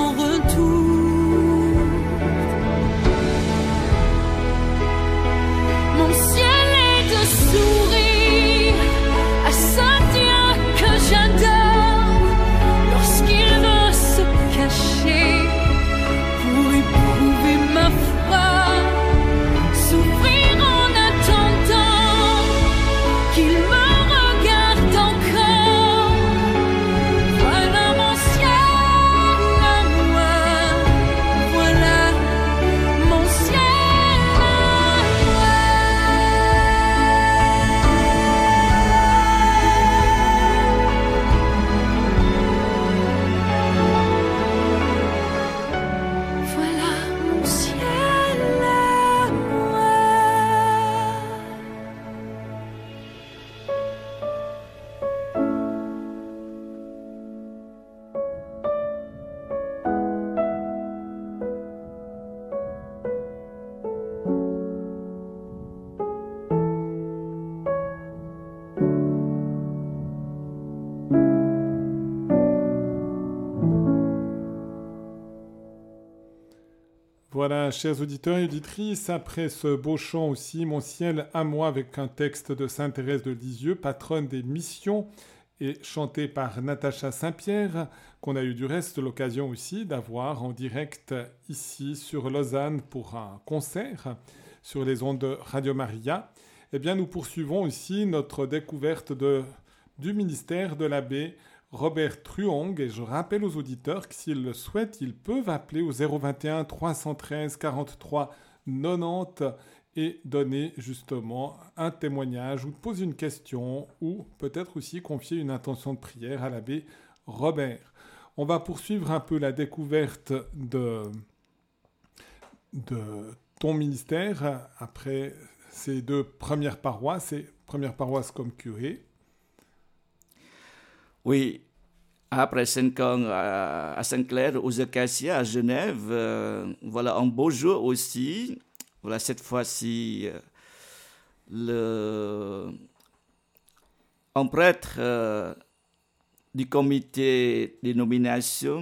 Voilà, chers auditeurs et auditrices, après ce beau chant aussi, Mon ciel à moi, avec un texte de Sainte Thérèse de Lisieux, patronne des missions, et chanté par Natacha Saint-Pierre, qu'on a eu du reste l'occasion aussi d'avoir en direct ici sur Lausanne pour un concert sur les ondes de Radio Maria. Eh bien, nous poursuivons aussi notre découverte du ministère de l'abbé Robert Truong. Et je rappelle aux auditeurs que s'ils le souhaitent, ils peuvent appeler au 021 313 43 90 et donner justement un témoignage ou poser une question ou peut-être aussi confier une intention de prière à l'abbé Robert. On va poursuivre un peu la découverte de, de ton ministère après ces deux premières paroisses et première paroisse comme curé. Oui, après cinq ans à Saint-Clair, aux Acacias, à Genève, euh, voilà un beau jour aussi. Voilà, cette fois-ci, euh, un prêtre euh, du comité de nomination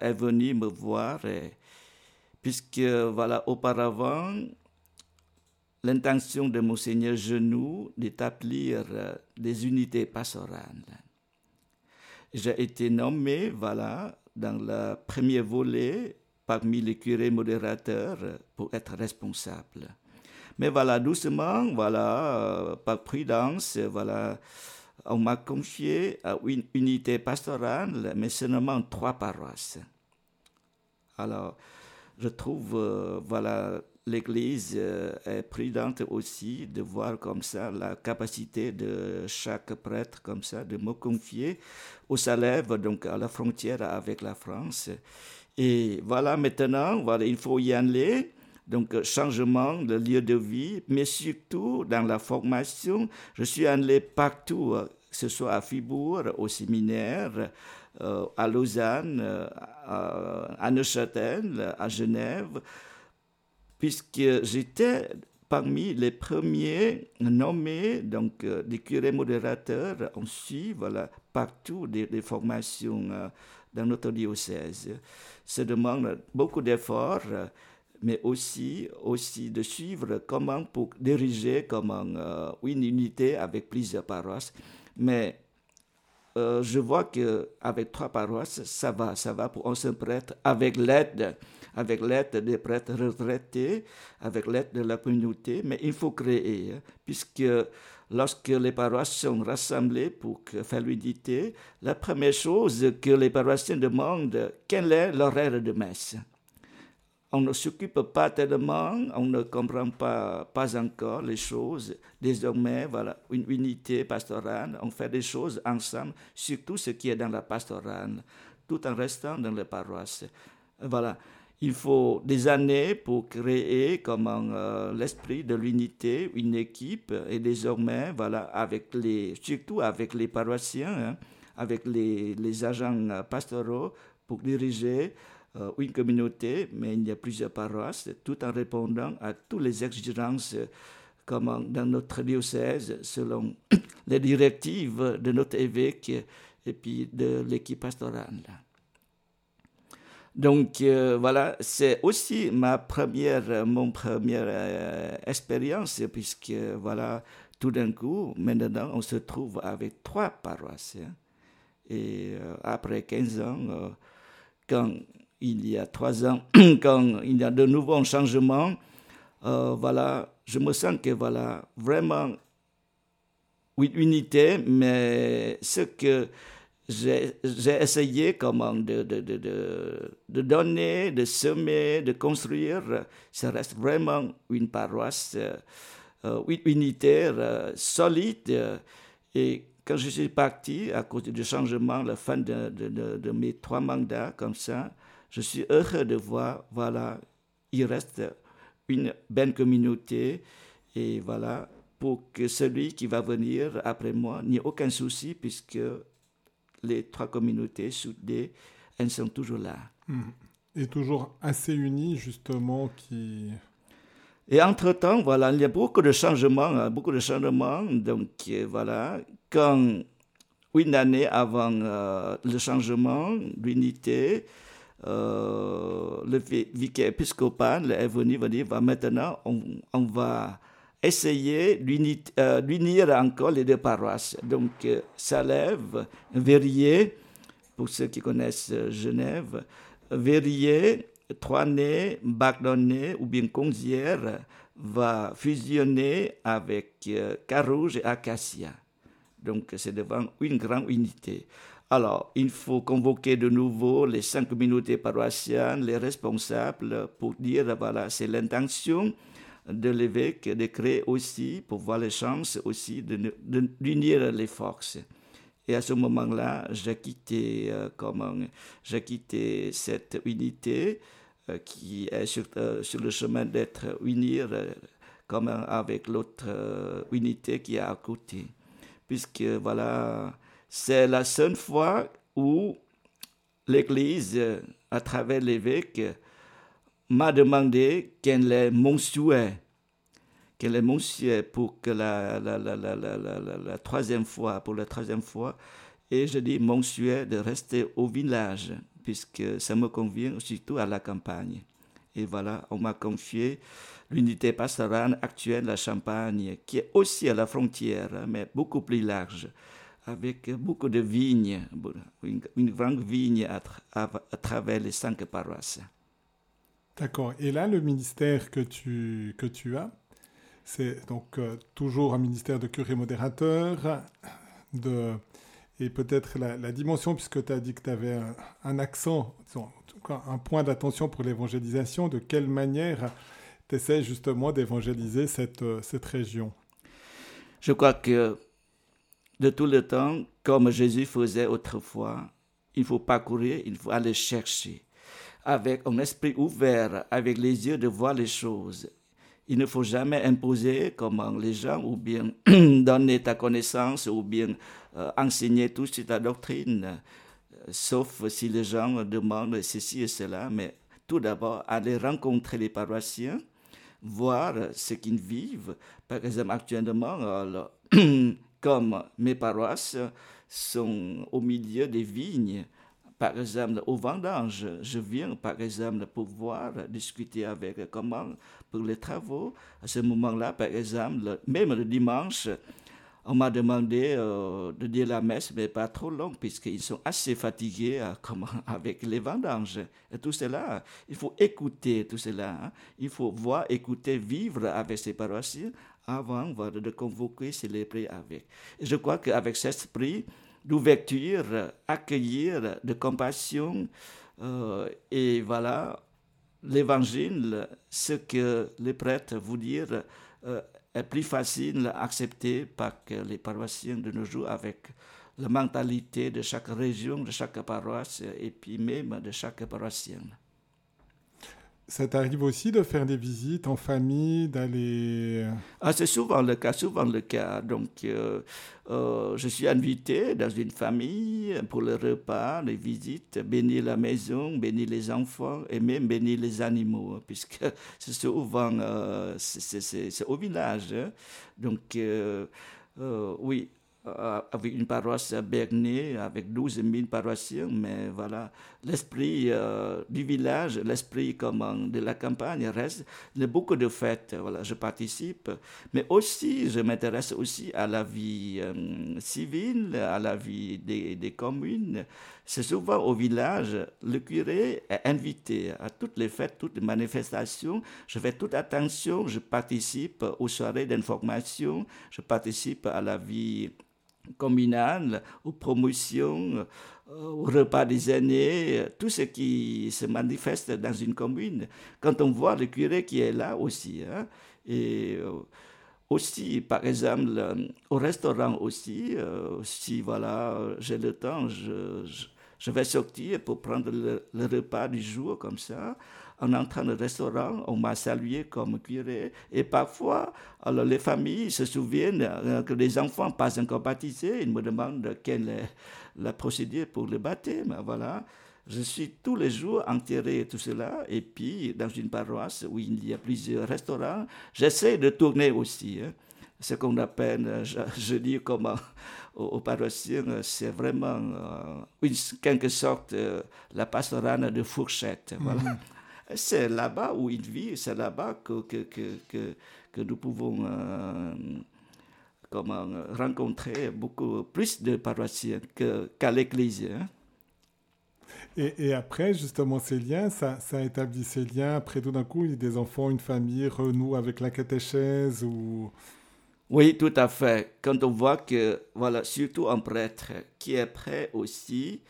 est venu me voir, puisque voilà, auparavant, l'intention de Monseigneur Genoux d'établir des unités pastorales j'ai été nommé, voilà, dans le premier volet parmi les curés modérateurs pour être responsable. Mais voilà, doucement, voilà, euh, par prudence, voilà, on m'a confié à une unité pastorale, mais seulement trois paroisses. Alors, je trouve, euh, voilà, l'Église euh, est prudente aussi de voir comme ça la capacité de chaque prêtre comme ça de me confier au Salève, donc à la frontière avec la France. Et voilà, maintenant, voilà, il faut y aller. Donc, changement de lieu de vie, mais surtout dans la formation. Je suis allé partout, que ce soit à Fribourg, au séminaire, à Lausanne, à Neuchâtel, à Genève, puisque j'étais parmi les premiers nommés, donc des curés modérateurs, on suit voilà, partout des, formations dans notre diocèse. Ça demande beaucoup d'efforts mais aussi, aussi de suivre comment pour diriger comment, euh, une unité avec plusieurs paroisses. Mais euh, je vois qu'avec trois paroisses, ça va, ça va pour un seul prêtre, avec l'aide, avec l'aide des prêtres retraités, avec l'aide de la communauté, mais il faut créer, hein, puisque lorsque les paroisses sont rassemblées pour faire l'unité, la première chose que les paroissiens demandent, quel est l'horaire de messe? On ne s'occupe pas tellement, on ne comprend pas, pas encore les choses. Désormais, voilà, une unité pastorale, on fait des choses ensemble, surtout ce qui est dans la pastorale, tout en restant dans les paroisses. Voilà, il faut des années pour créer comment euh, l'esprit de l'unité, une équipe, et désormais, voilà, avec les, surtout avec les paroissiens, hein, avec les, agents pastoraux pour diriger euh, une communauté, mais il y a plusieurs paroisses, tout en répondant à toutes les exigences comme dans notre diocèse, selon (coughs) les directives de notre évêque et puis de l'équipe pastorale. Donc euh, voilà, c'est aussi ma première, mon première euh, expérience, puisque voilà, tout d'un coup, maintenant, on se trouve avec trois paroisses. Hein. Et après 15 ans, quand il y a trois ans, (clears throat) quand il y a de nouveaux changements, euh, voilà, je me sens que voilà, vraiment, oui, unité, mais ce que j'ai essayé comment de, de, de, de, donner, de semer, de construire, ça reste vraiment une paroisse euh, unitaire, euh, solide. et quand je suis parti, à cause du changement, la fin de mes trois mandats, comme ça, je suis heureux de voir, voilà, il reste une belle communauté et voilà, pour que celui qui va venir après moi n'ait aucun souci puisque les trois communautés soudées, elles sont toujours là. Mhm. Et toujours assez unies, justement, qui... Et entre-temps, voilà, il y a beaucoup de changements, hein, beaucoup de changements. Donc, euh, voilà, quand une année avant euh, le changement d'unité, euh, le vicaire épiscopal est venu va dire va maintenant on, on va essayer d'unir euh, encore les deux paroisses. Donc euh, Salève, Verrier, pour ceux qui connaissent Genève, Verrier, Troinay, Baclonnet ou bien Conzière va fusionner avec Carouge et Acacia. Donc c'est devant une grande unité. Alors, il faut convoquer de nouveau les cinq communautés paroissiennes, les responsables, pour dire, voilà, c'est l'intention de l'évêque de créer aussi, pour voir les chances aussi d'unir les forces. Et à ce moment-là, j'ai quitté, euh, quitté cette unité euh, qui est sur, euh, sur, le chemin d'être unir comme avec l'autre unité qui est à côté. Puisque, voilà, c'est la seule fois où l'Église, à travers l'évêque, m'a demandé quel est mon souhait, quel est mon souhait pour que la, la, la, la, troisième fois, pour la troisième fois, et je dis mon souhait de rester au village, puisque ça me convient surtout à la campagne. Et voilà, on m'a confié l'unité pastorale actuelle de la Champagne, qui est aussi à la frontière, mais beaucoup plus large avec beaucoup de vignes, une, grande vigne à, travers les cinq paroisses. D'accord. Et là, le ministère que tu, que tu as, c'est donc euh, toujours un ministère de curé modérateur, de, et peut-être la, dimension, puisque tu as dit que tu avais un, accent, un point d'attention pour l'évangélisation, de quelle manière tu essaies justement d'évangéliser cette, euh, cette région? Je crois que de tout le temps, comme Jésus faisait autrefois. Il faut parcourir, il faut aller chercher. Avec un esprit ouvert, avec les yeux de voir les choses. Il ne faut jamais imposer comment les gens, ou bien (clears throat) donner ta connaissance, ou bien euh, enseigner toute ta doctrine. sauf si les gens demandent ceci et cela, mais tout d'abord, aller rencontrer les paroissiens, voir ce qu'ils vivent. Par exemple, actuellement, (clears throat) comme mes paroisses sont au milieu des vignes, par exemple, au vendange, je viens, par exemple, pour voir, discuter avec comment pour les travaux? À ce moment-là, par exemple, même le dimanche, on m'a demandé euh, de dire la messe, mais pas trop long, puisqu'ils sont assez fatigués euh, (laughs) avec les vendanges. Tout cela, il faut écouter tout cela. Hein. Il faut voir, écouter, vivre avec ces paroissiens avant de convoquer, célébrer avec. Je crois qu'avec cet esprit d'ouverture, accueillir, de compassion, euh, et voilà, l'évangile, ce que les prêtres vous dire, est plus facile à accepter par les paroissiens de nos jours avec la mentalité de chaque région, de chaque paroisse et puis même de chaque paroissien. Ça t'arrive aussi de faire des visites en famille, d'aller... Euh, ah, c'est souvent le cas, souvent le cas. Donc, euh, euh, je suis invité dans une famille pour le repas, les visites, bénir la maison, bénir les enfants et même bénir les animaux, hein, puisque (laughs) c'est souvent au village. Hein. Donc, oui, avec une paroisse à Bernay avec 12 000 paroissiens, mais voilà, l'esprit euh, du village, l'esprit de la campagne reste. Il y a beaucoup de fêtes, voilà, je participe, mais aussi je m'intéresse aussi à la vie euh, civile, à la vie des, des communes. C'est souvent au village, le curé est invité à toutes les fêtes, toutes les manifestations. Je fais toute attention, je participe aux soirées d'information, je participe à la vie communale, aux promotions, euh, au repas des années, tout ce qui se manifeste dans une commune. Quand on voit le curé qui est là aussi, hein, et euh, aussi, par exemple, au restaurant aussi, euh, si voilà, j'ai le temps, je, je, vais sortir pour prendre le repas du jour comme ça en entrant au restaurant, on m'a salué comme curé. Et parfois, alors les familles se souviennent euh, que les enfants pas encore baptisés. Ils me demandent quelle est la procédure pour le baptême. Voilà. Je suis tous les jours enterré tout cela. Et puis, dans une paroisse où il y a plusieurs restaurants, j'essaie de tourner aussi. Hein. Ce qu'on appelle, je, dis comment aux, paroissiens, c'est vraiment, euh, quelque sorte, euh, la pastorale de fourchette. Voilà. Mm-hmm. C'est là-bas où il vit, c'est là-bas que, que, que, que, nous pouvons euh, comment, rencontrer beaucoup plus de paroissiens qu'à l'église. Hein. Et, et, après, justement, ces liens, ça, ça établit ces liens. Après, tout d'un coup, il y a des enfants, une famille renouent avec la catéchèse ou... Oui, tout à fait. Quand on voit que, voilà, surtout un prêtre qui est prêt aussi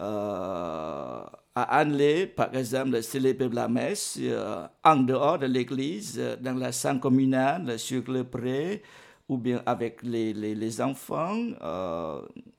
euh, à aller, par exemple, célébrer la messe euh, en dehors de l'église, euh, dans la salle communale, sur le pré, ou bien avec les, les, les enfants,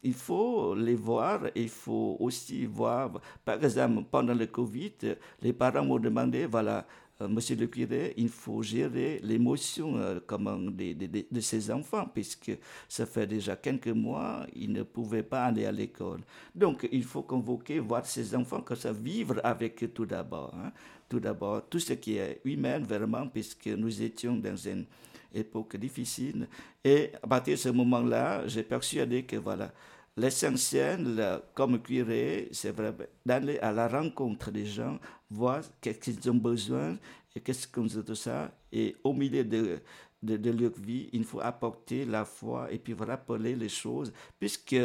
il faut les voir, il faut aussi voir, par exemple, pendant le Covid, les parents m'ont demandé, voilà, euh, monsieur le curé, il faut gérer l'émotion euh, de, de, de, ses enfants, puisque ça fait déjà quelques mois, ils ne pouvaient pas aller à l'école. Donc, il faut convoquer, voir ses enfants, que ça vivre avec eux tout d'abord. Hein. Tout d'abord, tout ce qui est humain, vraiment, puisque nous étions dans une époque difficile. Et à partir de ce moment-là, j'ai persuadé que, voilà, L'essentiel, comme curé, c'est vraiment d'aller à la rencontre des gens, voir qu'est-ce qu'ils ont besoin et qu'est-ce qu'on de ça. Et au milieu de, de, leur vie, il faut apporter la foi et puis rappeler les choses, puisque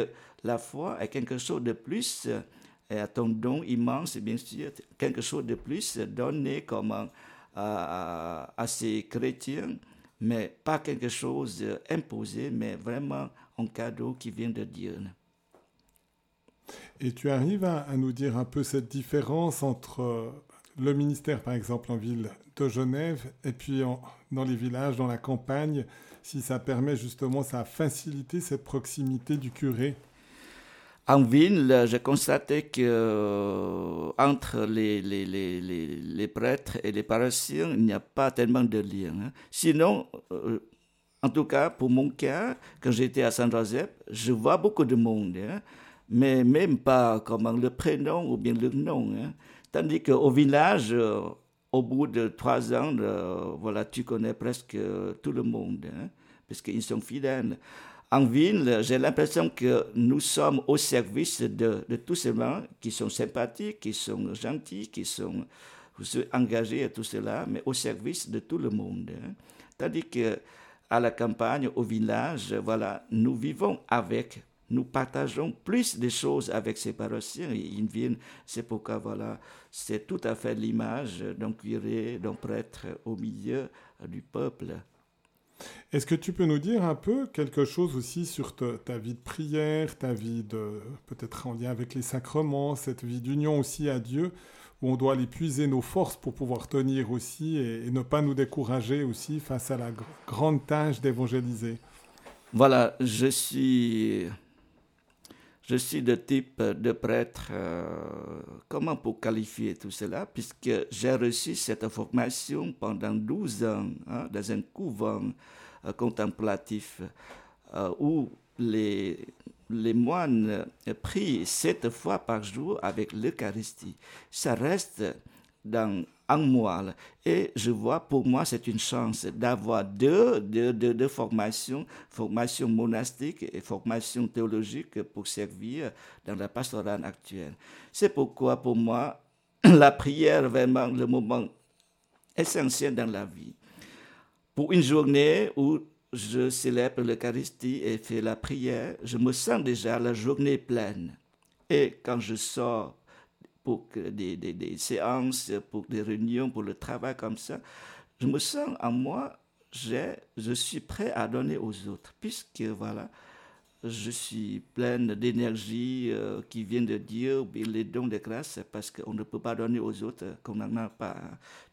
la foi est quelque chose de plus, et à ton don immense, bien sûr, quelque chose de plus donné comme à, à, à ces chrétiens, mais pas quelque chose imposé, mais vraiment un cadeau qui vient de Dieu. Et tu arrives à, nous dire un peu cette différence entre euh, le ministère, par exemple, en ville de Genève, et puis dans les villages, dans la campagne, si ça permet justement, ça a facilité cette proximité du curé? En ville, j'ai constaté que euh, entre les, prêtres et les paroissiens, il n'y a pas tellement de lien. Hein. Sinon, euh, en tout cas, pour mon cas, quand j'étais à Saint-Joseph, je vois beaucoup de monde. Hein. Mais même pas comment le prénom ou bien le nom. Hein. Tandis qu'au village, euh, au bout de trois ans, euh, voilà, tu connais presque tout le monde, hein, parce qu'ils sont fidèles. En ville, j'ai l'impression que nous sommes au service de, de tous ces gens qui sont sympathiques, qui sont gentils, qui sont engagés et tout cela, mais au service de tout le monde. Hein. Tandis que à la campagne, au village, voilà, nous vivons avec, nous partageons plus de choses avec ces paroissiens. Ils viennent, c'est pourquoi, voilà, c'est tout à fait l'image d'un curé, d'un prêtre au milieu du peuple. Est-ce que tu peux nous dire un peu quelque chose aussi sur ta, vie de prière, ta vie de peut-être en lien avec les sacrements, cette vie d'union aussi à Dieu où on doit aller puiser nos forces pour pouvoir tenir aussi et, ne pas nous décourager aussi face à la grande tâche d'évangéliser? Voilà, je suis, je suis de type de prêtre, euh, comment pour qualifier tout cela, puisque j'ai reçu cette formation pendant 12 ans hein, dans un couvent euh, contemplatif euh, où les les moines prient sept fois par jour avec l'Eucharistie. Ça reste dans un mois. Et je vois, pour moi, c'est une chance d'avoir deux, deux, deux, formations, formation monastique et formation théologique pour servir dans la pastorale actuelle. C'est pourquoi, pour moi, (clears throat) la prière vraiment le moment essentiel dans la vie. Pour une journée où je célèbre l'Eucharistie et fais la prière, je me sens déjà la journée pleine. Et quand je sors pour des, séances, pour des réunions, pour le travail comme ça, je me sens en moi, je suis prêt à donner aux autres, puisque voilà, je suis pleine d'énergie euh, qui vient de Dieu, les dons de grâce, parce qu'on ne peut pas donner aux autres qu'on n'en a pas.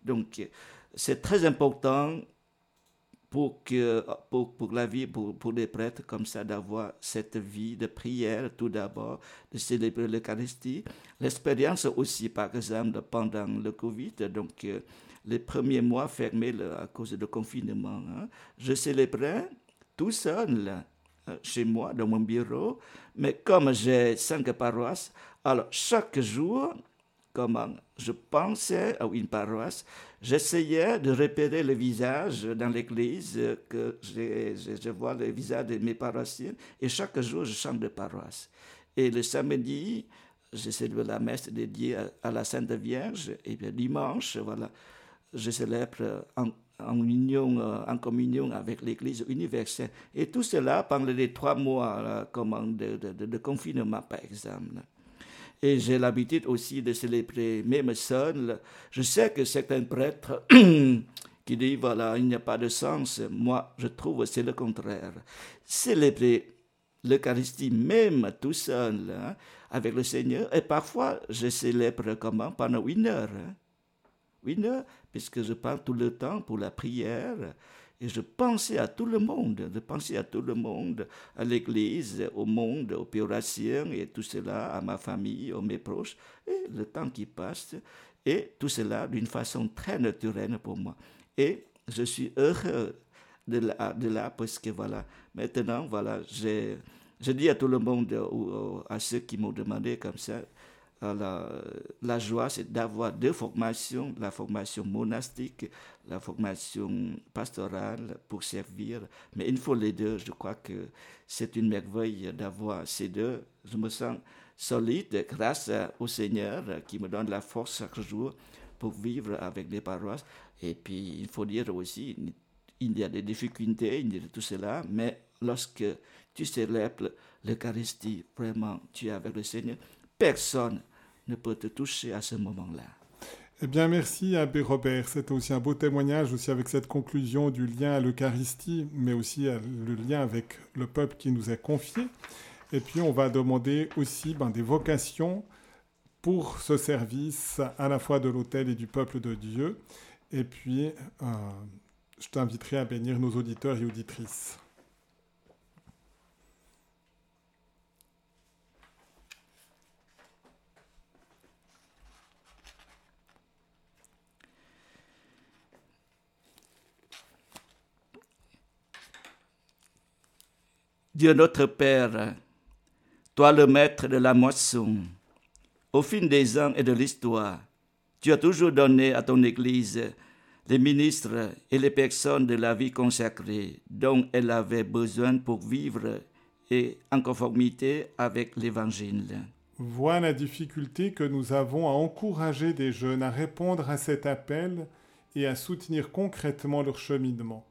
Donc, c'est très important pour, que, pour, pour la vie, pour, pour les prêtres comme ça, d'avoir cette vie de prière tout d'abord, de célébrer l'Eucharistie. L'expérience aussi, par exemple, pendant le Covid, donc euh, les premiers mois fermés à cause du confinement, hein, je célébrais tout seul euh, chez moi, dans mon bureau, mais comme j'ai cinq paroisses, alors chaque jour, comment je pensais à une paroisse, j'essayais de repérer le visage dans l'église, que je, vois le visage de mes paroissiens, et chaque jour je chante de paroisse. Et le samedi, je célèbre la messe dédiée à, la Sainte Vierge, et le dimanche, voilà, je célèbre en, union, en communion avec l'Église universelle. Et tout cela pendant les trois mois de confinement, par exemple. Et j'ai l'habitude aussi de célébrer même seul. Je sais que certains prêtres (clears throat) qui disent, voilà, il n'y a pas de sens. Moi, je trouve que c'est le contraire. Célébrer l'Eucharistie même tout seul hein, avec le Seigneur. Et parfois, je célèbre comment? Pendant une heure. Hein. Une heure, puisque je parle tout le temps pour la prière. Et je pensais à tout le monde, je pensais à tout le monde, à l'Église, au monde, aux péorations et tout cela, à ma famille, à mes proches, et le temps qui passe, et tout cela d'une façon très naturelle pour moi. Et je suis heureux de là, de parce que voilà, maintenant, voilà, j'ai, je dis à tout le monde, ou à ceux qui m'ont demandé comme ça, la, la joie, c'est d'avoir deux formations, la formation monastique, la formation pastorale pour servir. Mais il faut les deux. Je crois que c'est une merveille d'avoir ces deux. Je me sens solide grâce au Seigneur qui me donne la force chaque jour pour vivre avec les paroisses. Et puis, il faut dire aussi, il y a des difficultés, il y a tout cela, mais lorsque tu célèbres l'Eucharistie, vraiment, tu es avec le Seigneur, personne ne peut te toucher à ce moment-là. Eh bien, merci Abbé Robert. C'est aussi un beau témoignage aussi avec cette conclusion du lien à l'Eucharistie, mais aussi le lien avec le peuple qui nous est confié. Et puis, on va demander aussi ben, des vocations pour ce service à la fois de l'autel et du peuple de Dieu. Et puis, euh, je t'inviterai à bénir nos auditeurs et auditrices. Dieu notre Père, Toi le maître de la moisson, au fil des ans et de l'histoire, tu as toujours donné à ton Église les ministres et les personnes de la vie consacrée dont elle avait besoin pour vivre et en conformité avec l'Évangile. Vois la difficulté que nous avons à encourager des jeunes à répondre à cet appel et à soutenir concrètement leur cheminement.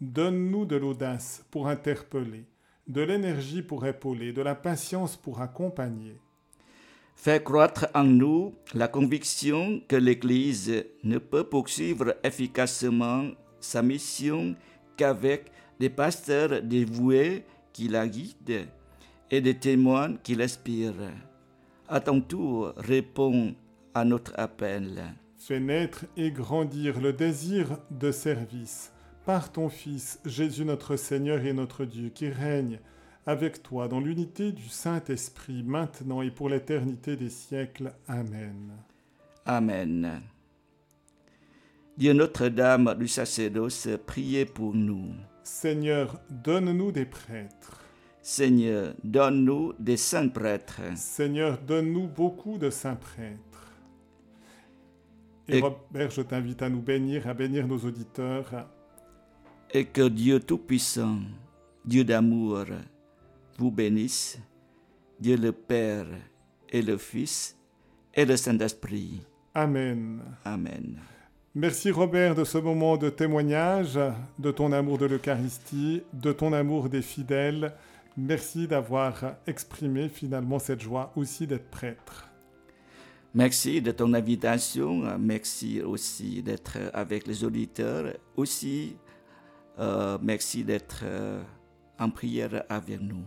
Donne-nous de l'audace pour interpeller, de l'énergie pour épauler, de la patience pour accompagner. Fais croître en nous la conviction que l'Église ne peut poursuivre efficacement sa mission qu'avec des pasteurs dévoués qui la guident et des témoins qui l'inspirent. À ton tour, réponds à notre appel. Fais naître et grandir le désir de service par ton Fils, Jésus notre Seigneur et notre Dieu, qui règne avec toi dans l'unité du Saint-Esprit, maintenant et pour l'éternité des siècles. Amen. Amen. Dieu Notre-Dame du sacerdoce, priez pour nous. Seigneur, donne-nous des prêtres. Seigneur, donne-nous des saints prêtres. Seigneur, donne-nous beaucoup de saints prêtres. Et, Et- Robert, je t'invite à nous bénir, à bénir nos auditeurs. Et que Dieu Tout-Puissant, Dieu d'amour, vous bénisse, Dieu le Père et le Fils et le Saint-Esprit. Amen. Amen. Merci Robert de ce moment de témoignage, de ton amour de l'Eucharistie, de ton amour des fidèles. Merci d'avoir exprimé finalement cette joie aussi d'être prêtre. Merci de ton invitation. Merci aussi d'être avec les auditeurs. Aussi, euh, merci d'être euh, en prière avec nous.